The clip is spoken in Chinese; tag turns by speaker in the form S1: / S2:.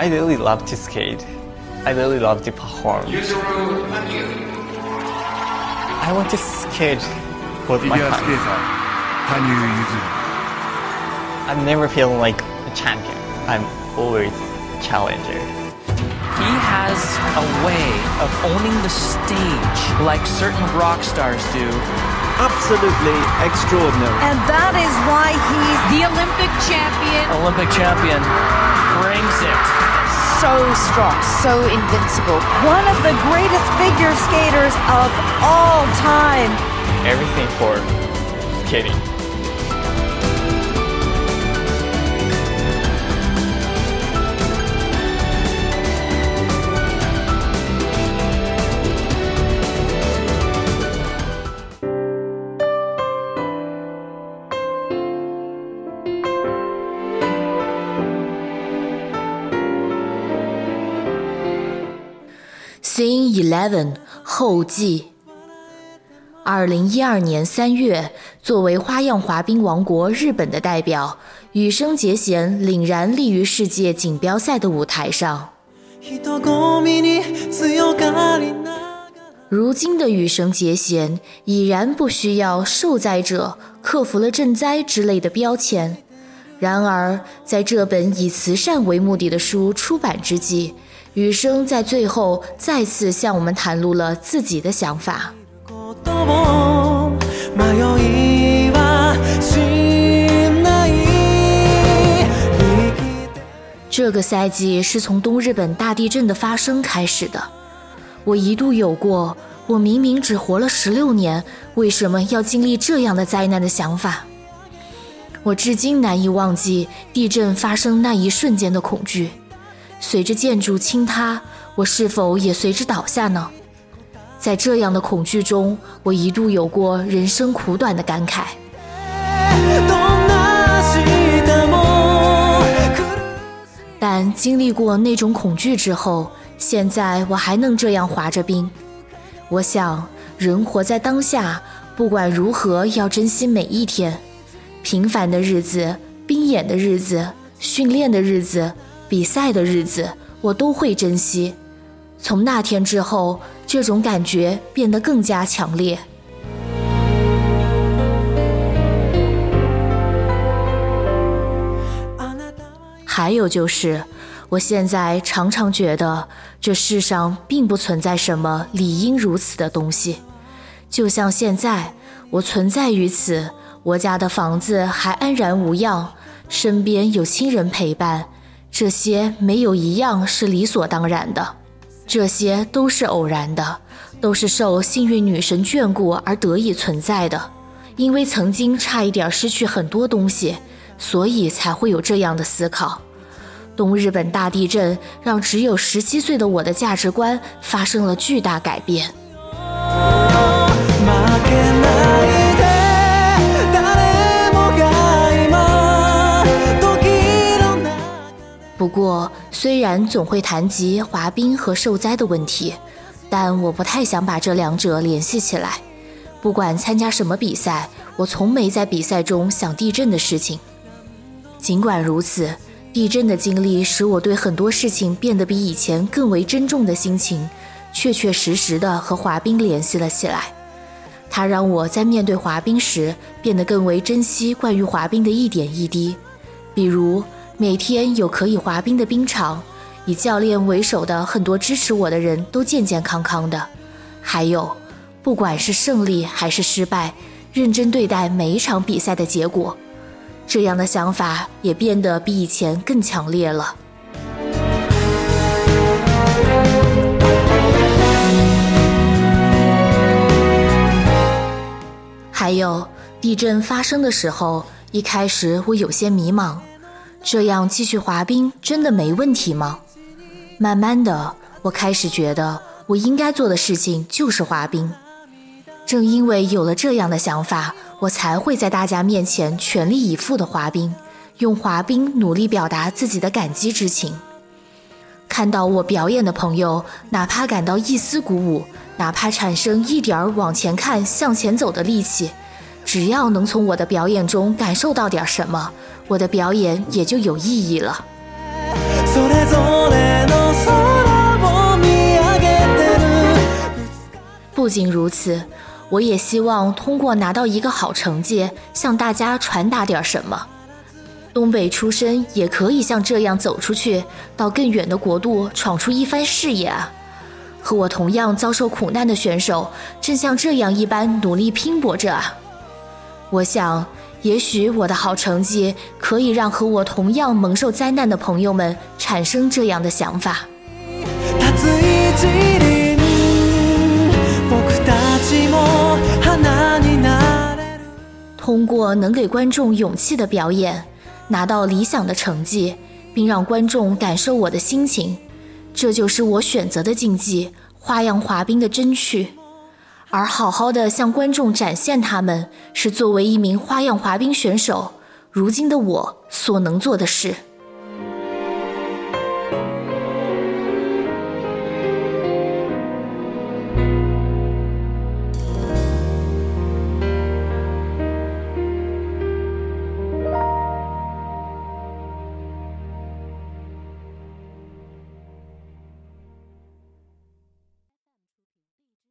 S1: I really love to skate. I really love to perform. I want to skate with my hands. I'm never feeling like a champion. I'm always challenger.
S2: He has a way of owning the stage like certain rock stars do.
S3: Absolutely extraordinary.
S4: And that is why he's
S5: The Olympic champion.
S2: Olympic champion brings it.
S4: so strong, so invincible. One of the greatest figure skaters of all time.
S1: Everything for skating.
S6: Scene Eleven 后记。二零一二年三月，作为花样滑冰王国日本的代表，羽生结弦凛然立于世界锦标赛的舞台上。
S7: 人混みに強がりな
S6: 如今的羽生结弦已然不需要受灾者、克服了赈灾之类的标签。然而，在这本以慈善为目的的书出版之际， 羽生在最后再次向我们袒露了自己的想法。
S7: ことを迷いはしない生きて
S6: 这个赛季是从东日本大地震的发生开始的。我一度有过“我明明只活了十六年，为什么要经历这样的灾难”的想法。我至今难以忘记地震发生那一瞬间的恐惧。 随着建築倾塌，我是否也随之倒下呢？在这样的恐惧中，我一度有过人生苦短的感慨。
S7: どんな明日も来る
S6: 但经历过那种恐惧之后，现在我还能这样滑着冰。我想，人活在当下，不管如何，要珍惜每一天。平凡的日子、冰演的日子、训练的日子、 比赛的日子，我都会珍惜。从那天之后，这种感觉变得更加强烈。
S7: あなた
S6: 还有就是，我现在常常觉得这世上并不存在什么理应如此的东西。就像现在，我存在于此，我家的房子还安然无恙，身边有亲人陪伴， 这些没有一样是理所当然的，这些都是偶然的，都是受幸运女神眷顾而得以存在的。因为曾经差一点失去很多东西，所以才会有这样的思考。东日本大地震让只有十七岁的我的价值观发生了巨大改变。过，虽然总会谈及滑冰和受灾的问题，但我不太想把这两者联系起来。不管参加什么比赛，我从没在比赛中想地震的事情。尽管如此，地震的经历使我对很多事情变得比以前更为珍重的心情，确确实实地和滑冰联系了起来。它让我在面对滑冰时变得更为珍惜关于滑冰的一点一滴，比如每天有可以滑冰的冰场，以教练为首的很多支持我的人都健健康康的，还有，不管是胜利还是失败，认真对待每一场比赛的结果。这样的想法也变得比以前更强烈了。还有，地震发生的时候，一开始我有些迷茫，这样继续滑冰真的没问题吗？慢慢的，我开始觉得我应该做的事情就是滑冰。正因为有了这样的想法，我才会在大家面前全力以赴的滑冰，用滑冰努力表达自己的感激之情。看到我表演的朋友，哪怕感到一丝鼓舞，哪怕产生一点儿往前看、向前走的力气，只要能从我的表演中感受到点什么，我的表演也就有意义了。
S7: そ れぞれの空を見上げてる
S6: 不仅如此，我也希望通过拿到一个好成绩，向大家传达点什么。东北出身也可以像这样走出去，到更远的国度闯出一番事业啊！和我同样遭受苦难的选手，正像这样一般努力拼搏着啊！我想， 也许我的好成绩可以让和我同样蒙受灾难的朋友们产生这样的想法。
S7: 立つ一輪僕たちも花になれる
S6: 通过能给观众勇气的表演，拿到理想的成绩，并让观众感受我的心情，这就是我选择的竞技——花样滑冰的真趣。 而好好的向观众展现他们，是作为一名花样滑冰选手，如今的我所能做的事。